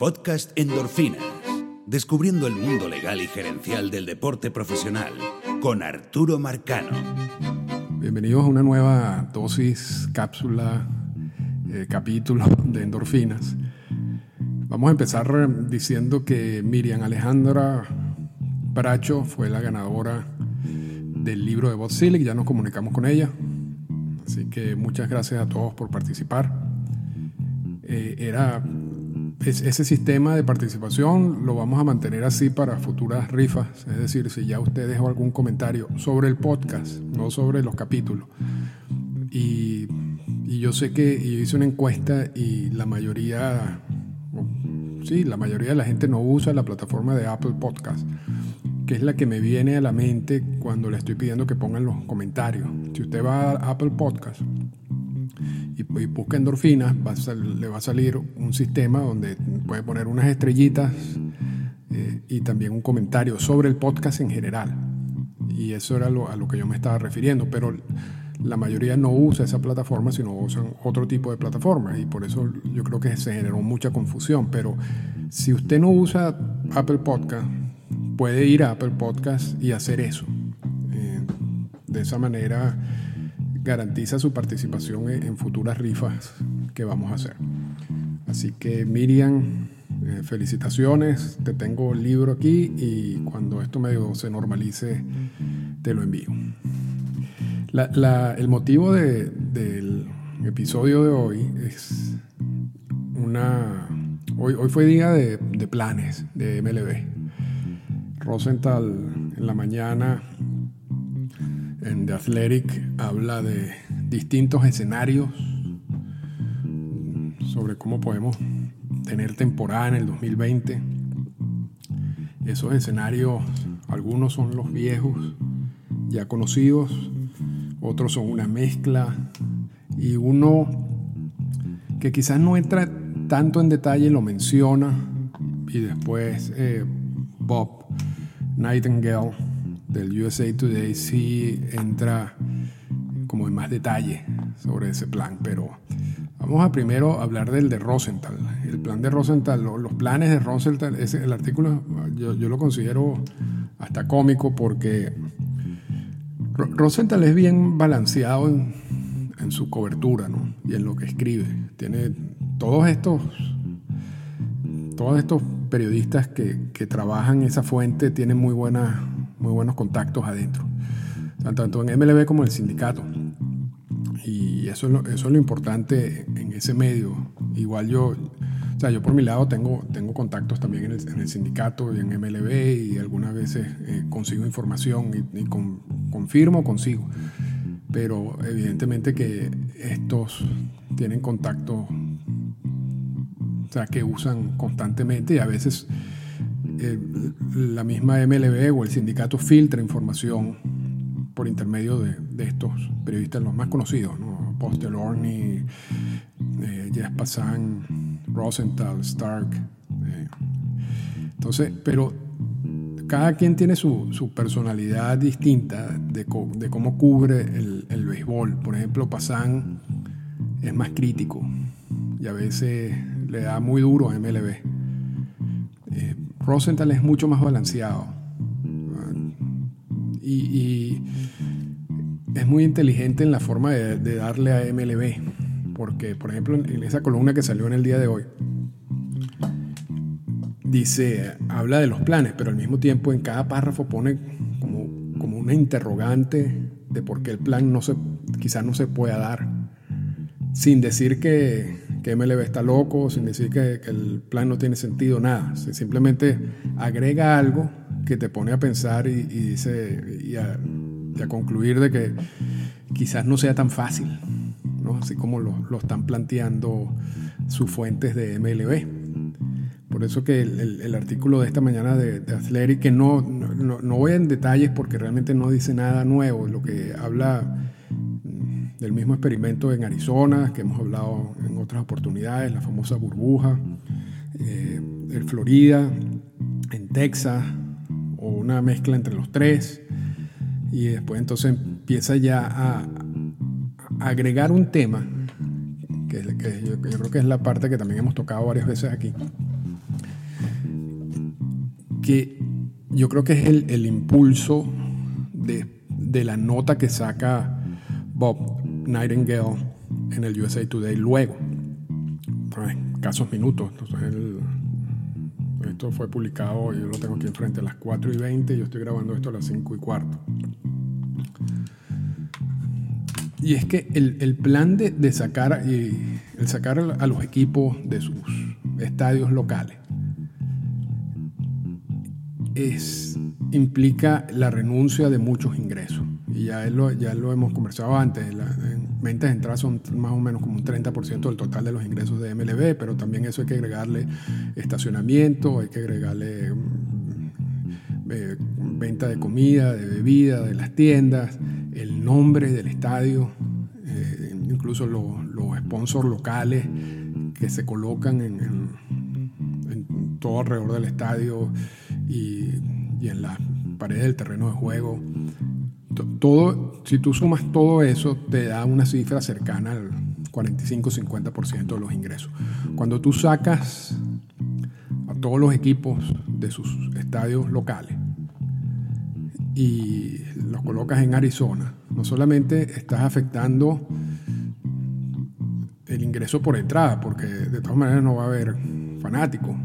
Podcast Endorfinas. Descubriendo el mundo legal y gerencial del deporte profesional con Arturo Marcano. Bienvenidos a una nueva dosis, cápsula, eh, capítulo de endorfinas. Vamos a empezar diciendo que Miriam Alejandra Bracho fue la ganadora del libro de Bob ya nos comunicamos con ella. Así que muchas gracias a todos por participar. Eh, era ese sistema de participación lo vamos a mantener así para futuras rifas. Es decir, si ya usted dejó algún comentario sobre el podcast, no sobre los capítulos. Y, yo sé que yo hice una encuesta y la mayoría, sí, la mayoría de la gente no usa la plataforma de Apple Podcast, que es la que me viene a la mente cuando le estoy pidiendo que pongan los comentarios. Si usted va a Apple Podcast, y, busca endorfinas, le va a salir un sistema donde puede poner unas estrellitas eh, y también un comentario sobre el podcast en general. Y eso era a lo que yo me estaba refiriendo, pero la mayoría no usa esa plataforma, sino usan otro tipo de plataforma y por eso yo creo que se generó mucha confusión. Pero si usted no usa Apple Podcast, puede ir a Apple Podcast y hacer eso. Eh, de esa manera garantiza su participación en, futuras rifas que vamos a hacer. Así que Miriam, eh, felicitaciones, te tengo el libro aquí y cuando esto medio se normalice te lo envío. el motivo del episodio de hoy es una... Hoy, fue día de, de planes de MLB. Rosenthal en la mañana en The Athletic habla de distintos escenarios sobre cómo podemos tener temporada en el 2020. Esos escenarios, algunos son los viejos, ya conocidos, otros son una mezcla y uno que quizás no entra tanto en detalle lo menciona y después eh, Bob Nightingale del USA Today sí entra como en más detalle sobre ese plan, pero vamos a primero hablar del de Rosenthal. El plan de Rosenthal, los planes de Rosenthal, el artículo yo, lo considero hasta cómico porque Rosenthal es bien balanceado en, su cobertura ¿no? y en lo que escribe. Tiene todos estos, todos estos periodistas que, que trabajan esa fuente, tienen muy buena muy buenos contactos adentro, tanto en MLB como en el sindicato. Y eso es lo, eso es lo importante en ese medio. Igual yo, o sea, yo por mi lado tengo, tengo contactos también en el, sindicato y en MLB y algunas veces eh, consigo información y, confirmo, consigo. Pero evidentemente que estos tienen contacto, o sea, que usan constantemente y a veces eh, la misma MLB o el sindicato filtra información por intermedio de, estos periodistas, los más conocidos, ¿no? Postelorni, eh, Jeff Passan, Rosenthal, Stark. Eh. Entonces, pero cada quien tiene su, personalidad distinta de, cómo cubre el, el, béisbol. Por ejemplo, Passan es más crítico y a veces le da muy duro a MLB. Rosenthal es mucho más balanceado. Y, es muy inteligente en la forma de, darle a MLB. Porque, por ejemplo, en esa columna que salió en el día de hoy, dice, habla de los planes, pero al mismo tiempo en cada párrafo pone como, como una interrogante de por qué el plan no se, quizás no se pueda dar. Sin decir que, que MLB está loco, sin decir que, el plan no tiene sentido, nada. simplemente agrega algo que te pone a pensar y, dice, y a, concluir de que quizás no sea tan fácil, ¿no? así como lo, están planteando sus fuentes de MLB. Por eso que el, artículo de esta mañana de, de Athletic, que no, no, no voy en detalles porque realmente no dice nada nuevo, lo que habla del mismo experimento en Arizona, que hemos hablado en otras oportunidades, la famosa burbuja, eh, en Florida, en Texas, o una mezcla entre los tres, y después entonces empieza ya a, agregar un tema, que, yo, creo que es la parte que también hemos tocado varias veces aquí, que yo creo que es el, impulso de, la nota que saca Bob Nightingale en el USA Today luego, casos minutos. esto fue publicado, yo lo tengo aquí enfrente a las 4 y 20, yo estoy grabando esto a las 5 y cuarto. Y es que el, plan de, sacar, el sacar a los equipos de sus estadios locales es, implica la renuncia de muchos ingresos. Y ya lo, ya lo hemos conversado antes. La, ventas de entrada son más o menos como un 30% del total de los ingresos de MLB, pero también eso hay que agregarle estacionamiento, hay que agregarle mm, eh, venta de comida, de bebida, de las tiendas, el nombre del estadio, eh, incluso los, sponsors locales que se colocan en, en todo alrededor del estadio y, en la pared del terreno de juego. Todo, si tú sumas todo eso, te da una cifra cercana al 45-50% de los ingresos. Cuando tú sacas a todos los equipos de sus estadios locales y los colocas en Arizona, no solamente estás afectando el ingreso por entrada, porque de todas maneras no va a haber fanáticos,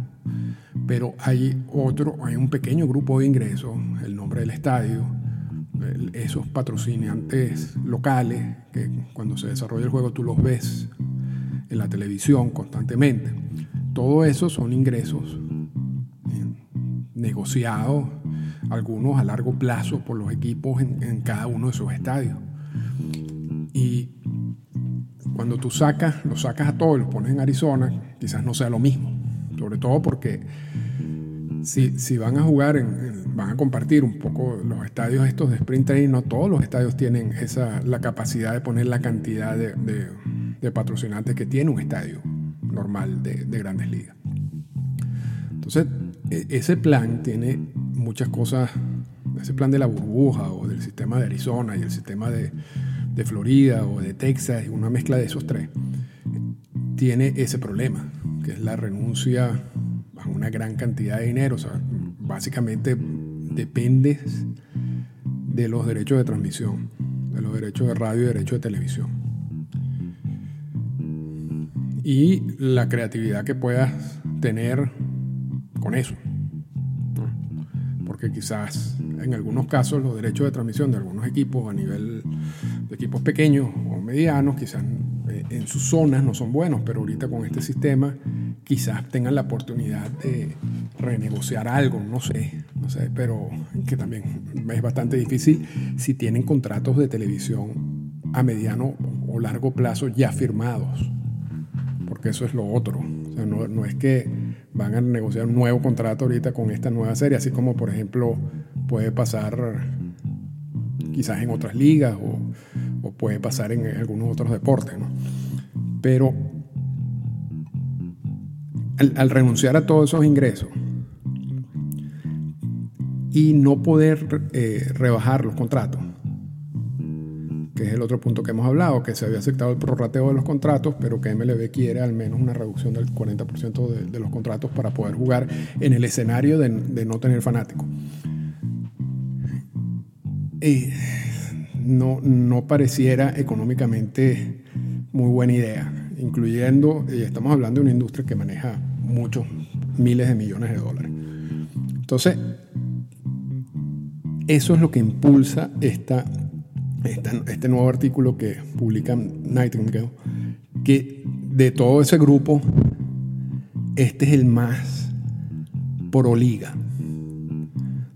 pero hay otro, hay un pequeño grupo de ingresos, el nombre del estadio, esos patrocinantes locales que cuando se desarrolla el juego tú los ves en la televisión constantemente. Todo eso son ingresos negociados, algunos a largo plazo por los equipos en, en cada uno de esos estadios. Y cuando tú sacas, los sacas a todos, los pones en Arizona, quizás no sea lo mismo sobre todo porque si, van a jugar, van a compartir un poco los estadios estos de sprint training, no todos los estadios tienen esa, la capacidad de poner la cantidad de, patrocinantes que tiene un estadio normal de, grandes ligas. Entonces, e, ese plan tiene muchas cosas, ese plan de la burbuja o del sistema de Arizona y el sistema de, de Florida o de Texas, una mezcla de esos tres, tiene ese problema que es la renuncia a una gran cantidad de dinero. O sea, básicamente dependes de los derechos de transmisión, de los derechos de radio y derechos de televisión. Y la creatividad que puedas tener con eso. Porque quizás en algunos casos los derechos de transmisión de algunos equipos a nivel de equipos pequeños o medianos, quizás eh, en sus zonas no son buenos, pero ahorita con este sistema quizás tengan la oportunidad de renegociar algo, no sé, pero que también es bastante difícil si tienen contratos de televisión a mediano o largo plazo ya firmados, porque eso es lo otro. no, no es que van a negociar un nuevo contrato ahorita con esta nueva serie, así como por ejemplo puede pasar quizás en otras ligas o, puede pasar en algunos otros deportes. ¿no? Pero al, renunciar a todos esos ingresos y no poder eh, rebajar los contratos, que es el otro punto que hemos hablado, que se había aceptado el prorrateo de los contratos, pero que MLB quiere al menos una reducción del 40% de, los contratos para poder jugar en el escenario de, no tener fanáticos. Y no, no pareciera económicamente muy buena idea, incluyendo, estamos hablando de una industria que maneja muchos miles de millones de dólares. Entonces, eso es lo que impulsa este nuevo artículo que publica Nightingale, que de todo ese grupo, este es el más pro liga.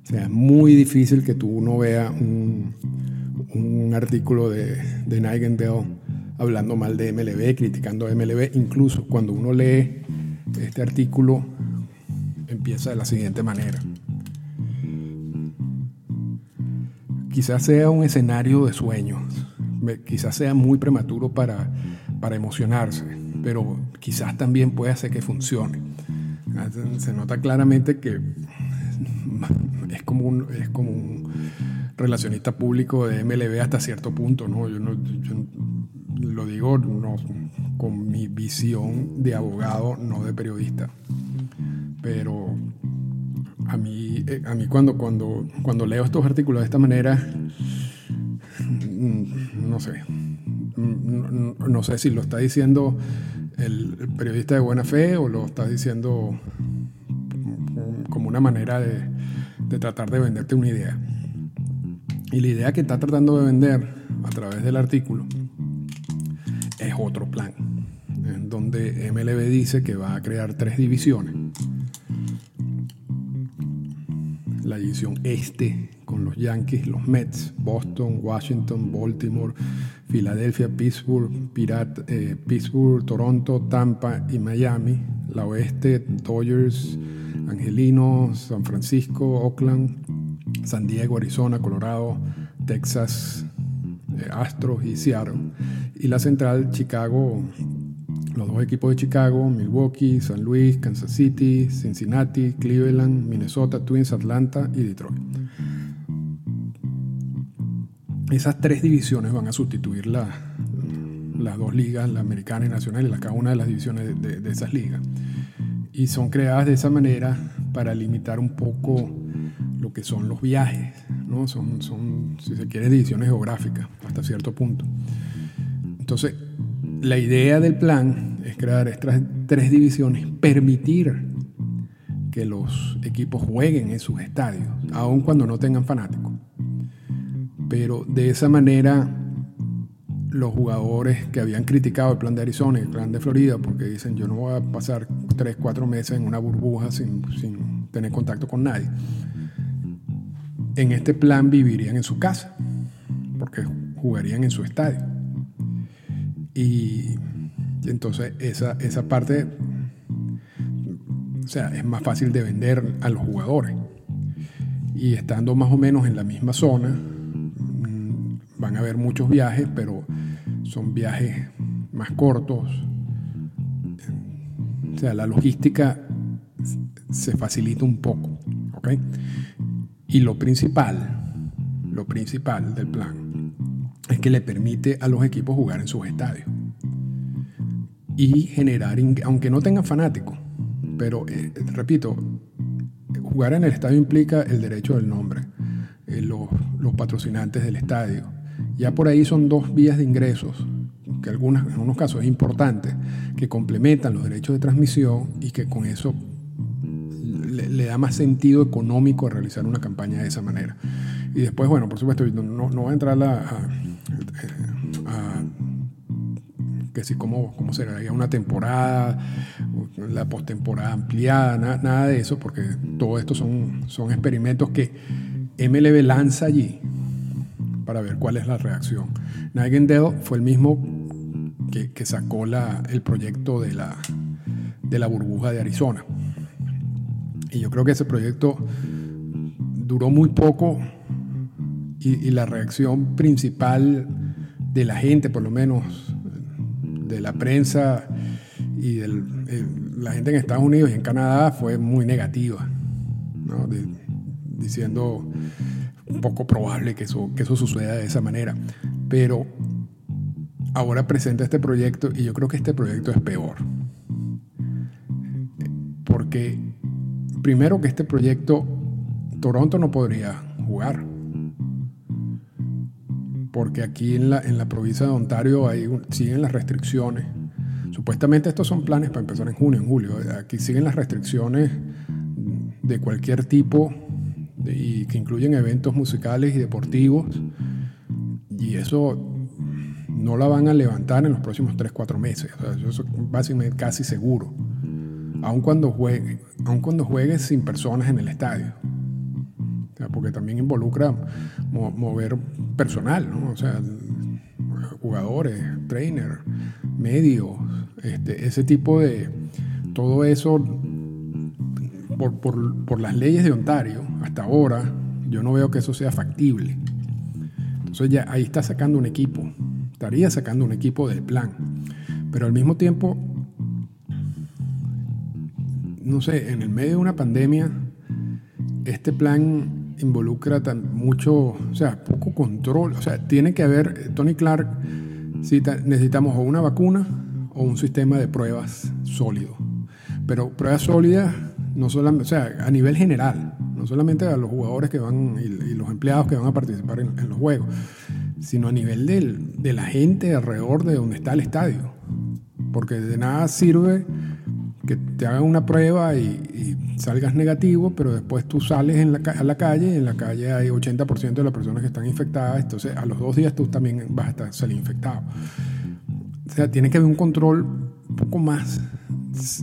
O sea, es muy difícil que tú no veas un, un artículo de, de Nightingale hablando mal de MLB, criticando a MLB. Incluso cuando uno lee este artículo, empieza de la siguiente manera. Quizás sea un escenario de sueños, quizás sea muy prematuro para, para emocionarse, pero quizás también puede hacer que funcione. Se nota claramente que es como un, es como un relacionista público de MLB hasta cierto punto, ¿no? Yo, no, lo digo no, con mi visión de abogado, no de periodista. Pero a mí, eh, a mí cuando, cuando, cuando leo estos artículos de esta manera, mm, no sé, mm, no, sé si lo está diciendo el, periodista de buena fe o lo está diciendo como una manera de, de tratar de venderte una idea. Y la idea que está tratando de vender a través del artículo es otro plan, en donde MLB dice que va a crear tres divisiones la división este con los Yankees, los Mets, Boston, Washington, Baltimore, Filadelfia, Pittsburgh, Pirat, eh, Pittsburgh, Toronto, Tampa y Miami. La oeste, Dodgers, Angelinos, San Francisco, Oakland, San Diego, Arizona, Colorado, Texas, eh, Astros y Seattle. Y la central, Chicago, los dos equipos de Chicago, Milwaukee, San Luis, Kansas City, Cincinnati, Cleveland, Minnesota, Twins, Atlanta y Detroit. Esas tres divisiones van a sustituir las dos ligas, la americana y nacional, y la, cada una de las divisiones de, esas ligas. Y son creadas de esa manera para limitar un poco lo que son los viajes, ¿no? Son, son, si se quiere, divisiones geográficas hasta cierto punto. Entonces, la idea del plan es crear estas tres divisiones, permitir que los equipos jueguen en sus estadios, aun cuando no tengan fanáticos. Pero de esa manera los jugadores que habían criticado el plan de Arizona y el plan de Florida, porque dicen yo no voy a pasar tres, cuatro meses en una burbuja sin, sin tener contacto con nadie, en este plan vivirían en su casa, porque jugarían en su estadio. Y, entonces esa, esa parte, o sea, es más fácil de vender a los jugadores. Y estando más o menos en la misma zona, mm, van a haber muchos viajes, pero son viajes más cortos. O sea, la logística se facilita un poco. Y lo principal, lo principal del plan es que le permite a los equipos jugar en sus estadios y generar, aunque no tengan fanáticos, pero eh, repito, jugar en el estadio implica el derecho del nombre, eh, los, los, patrocinantes del estadio. Ya por ahí son dos vías de ingresos, que algunas, en algunos casos es importante, que complementan los derechos de transmisión y que con eso le, da más sentido económico realizar una campaña de esa manera. Y después, bueno, por supuesto, no, no, va a entrar a, que si cómo, cómo será una temporada, la postemporada ampliada, nada, de eso, porque todo esto son, son experimentos que MLB lanza allí para ver cuál es la reacción. Nightingale fue el mismo que, que sacó la, el proyecto de la, de la burbuja de Arizona. Y yo creo que ese proyecto duró muy poco y, la reacción principal de la gente, por lo menos de la prensa y de la gente en Estados Unidos y en Canadá fue muy negativa, diciendo un poco probable que eso, que eso suceda de esa manera. Pero ahora presenta este proyecto y yo creo que este proyecto es peor. Porque primero que este proyecto, Toronto no podría jugar. Porque aquí en la, en la provincia de Ontario hay, siguen las restricciones. Supuestamente estos son planes para empezar en junio, en julio. Aquí siguen las restricciones de cualquier tipo y que incluyen eventos musicales y deportivos. Y eso no la van a levantar en los próximos 3-4 meses. eso es básicamente casi seguro aun cuando juegue, aun cuando juegues sin personas en el estadio. Porque también involucra mover personal. O sea, jugadores, trainer, medios, este, ese tipo de... Todo eso, por, por, por las leyes de Ontario, hasta ahora, yo no veo que eso sea factible. Entonces ya ahí está sacando un equipo, estaría sacando un equipo del plan. Pero al mismo tiempo no sé, en el medio de una pandemia, este plan involucra tan mucho, o sea, poco control. O sea, tiene que haber, Tony Clark necesitamos o una vacuna o un sistema de pruebas sólido. Pero pruebas sólidas no solamente, o sea, a nivel general, no solamente a los jugadores que van y, los empleados que van a participar en, los juegos, sino a nivel de la gente alrededor de donde está el estadio. Porque de nada sirve que te hagan una prueba y, salgas negativo, pero después tú sales en la, a la calle y en la calle hay 80% de las personas que están infectadas, entonces a los dos días tú también vas a estar, salir infectado. O sea, tiene que haber un control un poco más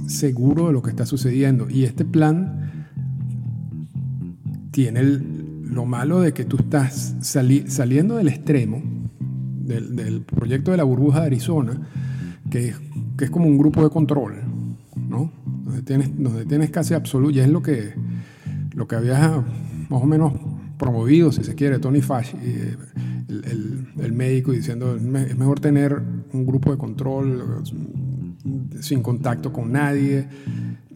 seguro de lo que está sucediendo. Y este plan tiene lo malo de que tú estás saliendo del extremo del, proyecto de la burbuja de Arizona, que, que es como un grupo de control, ¿no? Donde tienes, donde tienes casi absoluto, y es lo que, lo que había más o menos promovido, si se quiere, Tony Fash, eh, el, médico, diciendo es mejor tener un grupo de control sin contacto con nadie,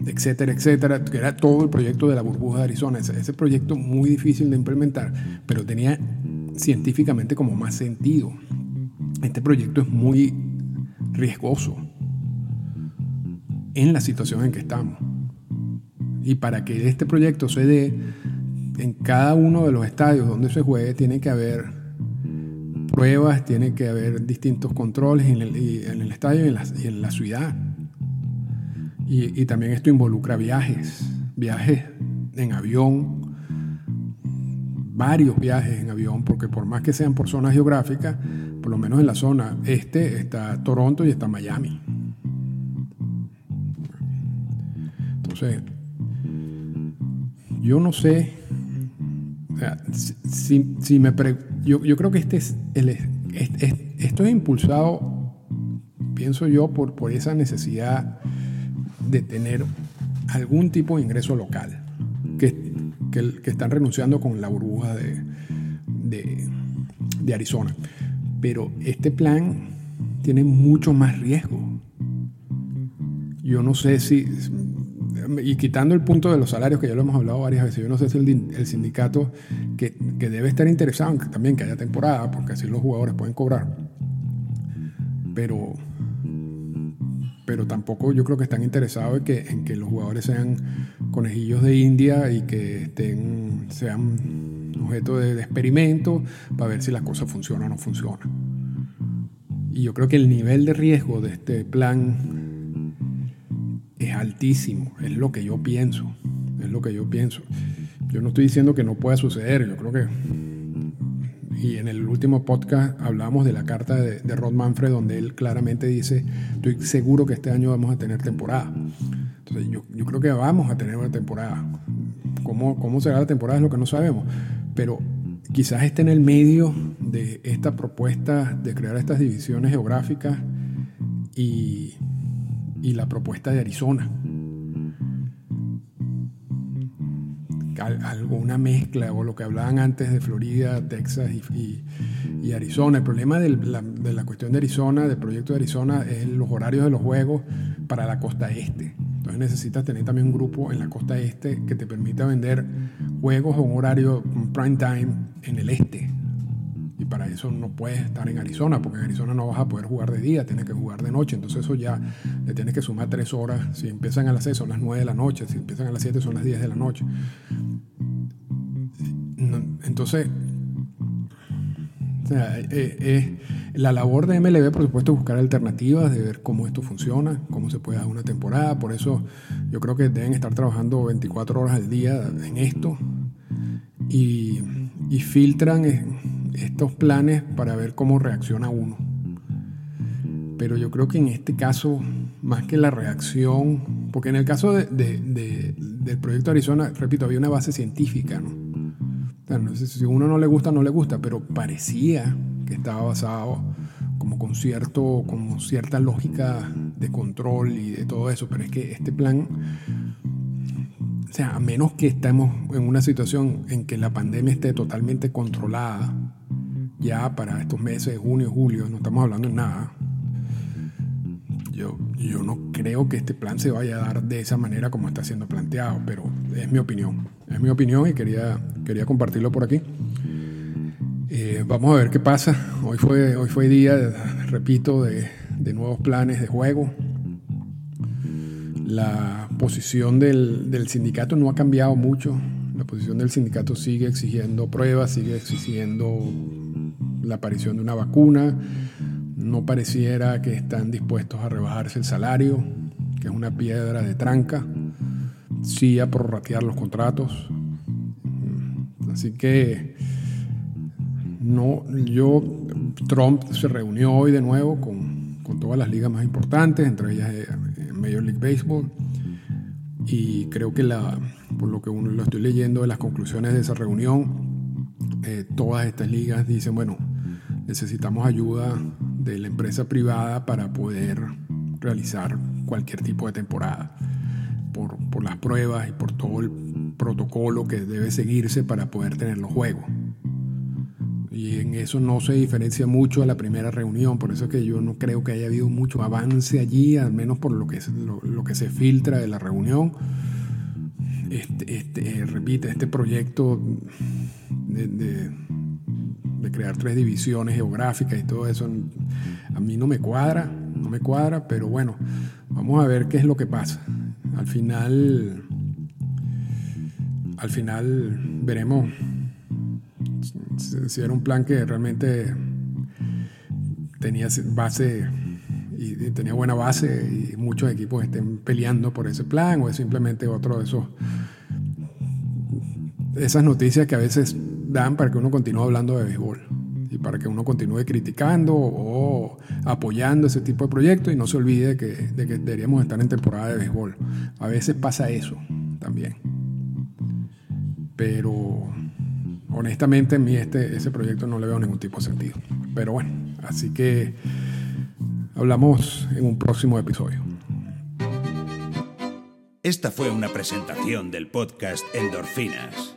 etcétera, etcétera, que era todo el proyecto de la burbuja de Arizona. Ese proyecto muy difícil de implementar, pero tenía científicamente como más sentido. Este proyecto es muy riesgoso en la situación en que estamos. Y para que este proyecto se dé, en cada uno de los estadios donde se juegue tiene que haber pruebas, tiene que haber distintos controles en el, estadio y en, la, y en la ciudad. Y, y, también esto involucra viajes, viajes en avión, varios viajes en avión, porque por más que sean por zonas geográficas, por lo menos en la zona este está Toronto y está Miami. Entonces, yo no sé, si, si me yo, yo, creo que este es esto es impulsado, pienso yo, por, por esa necesidad de tener algún tipo de ingreso local, que, que, que están renunciando con la burbuja de, de, de Arizona. Pero este plan tiene mucho más riesgo. Yo no sé si, y quitando el punto de los salarios, que ya lo hemos hablado varias veces, yo no sé si el, sindicato que, que, debe estar interesado en que también que haya temporada, porque así los jugadores pueden cobrar. Pero, pero tampoco yo creo que están interesados en que, en que los jugadores sean conejillos de India y que estén, sean objeto de, de experimento para ver si las cosas funcionan o no funcionan. Y yo creo que el nivel de riesgo de este plan es altísimo, es lo que yo pienso, es lo que yo pienso. Yo no estoy diciendo que no pueda suceder, yo creo que... Y en el último podcast hablamos de la carta de, Rod Manfred, donde él claramente dice, estoy seguro que este año vamos a tener temporada. Entonces yo, yo creo que vamos a tener una temporada. ¿Cómo, ¿Cómo será la temporada? Es lo que no sabemos. Pero quizás esté en el medio de esta propuesta de crear estas divisiones geográficas y y la propuesta de Arizona. alguna mezcla o lo que hablaban antes de Florida, Texas y, Arizona. El problema de la, de la, cuestión de Arizona, del proyecto de Arizona, es los horarios de los juegos para la costa este. Entonces necesitas tener también un grupo en la costa este que te permita vender juegos a un horario prime time en el este para eso no puedes estar en Arizona, porque en Arizona no vas a poder jugar de día, tienes que jugar de noche, entonces eso ya le tienes que sumar tres horas, si empiezan a las 6 son las 9 de la noche, si empiezan a las 7 son las 10 de la noche. Entonces, eh, eh, la labor de MLB, por supuesto, es buscar alternativas, de ver cómo esto funciona, cómo se puede dar una temporada. Por eso yo creo que deben estar trabajando 24 horas al día en esto y, y filtran estos planes para ver cómo reacciona uno. Pero yo creo que en este caso, más que la reacción, porque en el caso de, del proyecto Arizona, repito, había una base científica, ¿no? O si uno no le gusta, no le gusta, pero parecía que estaba basado como con, cierto, como cierta lógica de control y de todo eso, pero es que este plan o sea, a menos que estemos en una situación en que la pandemia esté totalmente controlada, ya para estos meses junio, julio, no estamos hablando de nada. Yo, yo no creo que este plan se vaya a dar de esa manera como está siendo planteado, pero es mi opinión. Es mi opinión y quería, quería compartirlo por aquí. Eh, vamos a ver qué pasa. Hoy fue, hoy fue día, repito, de, de nuevos planes de juego. La posición del, del sindicato no ha cambiado mucho. La posición del sindicato sigue exigiendo pruebas, sigue exigiendo la aparición de una vacuna. No pareciera que están dispuestos a rebajarse el salario, que es una piedra de tranca. Sí a prorratear los contratos. Así que no, yo, Trump se reunió hoy de nuevo con, con todas las ligas más importantes, entre ellas eh, Major League Baseball, y creo que la, por lo que uno lo estoy leyendo de las conclusiones de esa reunión, eh, todas estas ligas dicen, bueno, necesitamos ayuda de la empresa privada para poder realizar cualquier tipo de temporada, por, por las pruebas y por todo el protocolo que debe seguirse para poder tener los juegos. Y en eso no se diferencia mucho a la primera reunión, por eso es que yo no creo que haya habido mucho avance allí, al menos por lo que, lo, lo que se filtra de la reunión. Este, este, eh, repite, este proyecto de, de, de, crear tres divisiones geográficas y todo eso, a mí no me cuadra, no me cuadra, pero bueno, vamos a ver qué es lo que pasa. Al final, al final veremos si era un plan que realmente tenía base y, tenía buena base y muchos equipos estén peleando por ese plan o es simplemente otro de esos esas noticias que a veces dan para que uno continúe hablando de béisbol y para que uno continúe criticando o apoyando ese tipo de proyectos y no se olvide que, de que deberíamos estar en temporada de béisbol. A veces pasa eso también. Pero honestamente, a mí este, ese proyecto no le veo ningún tipo de sentido. Pero bueno, así que hablamos en un próximo episodio. Esta fue una presentación del podcast Endorfinas.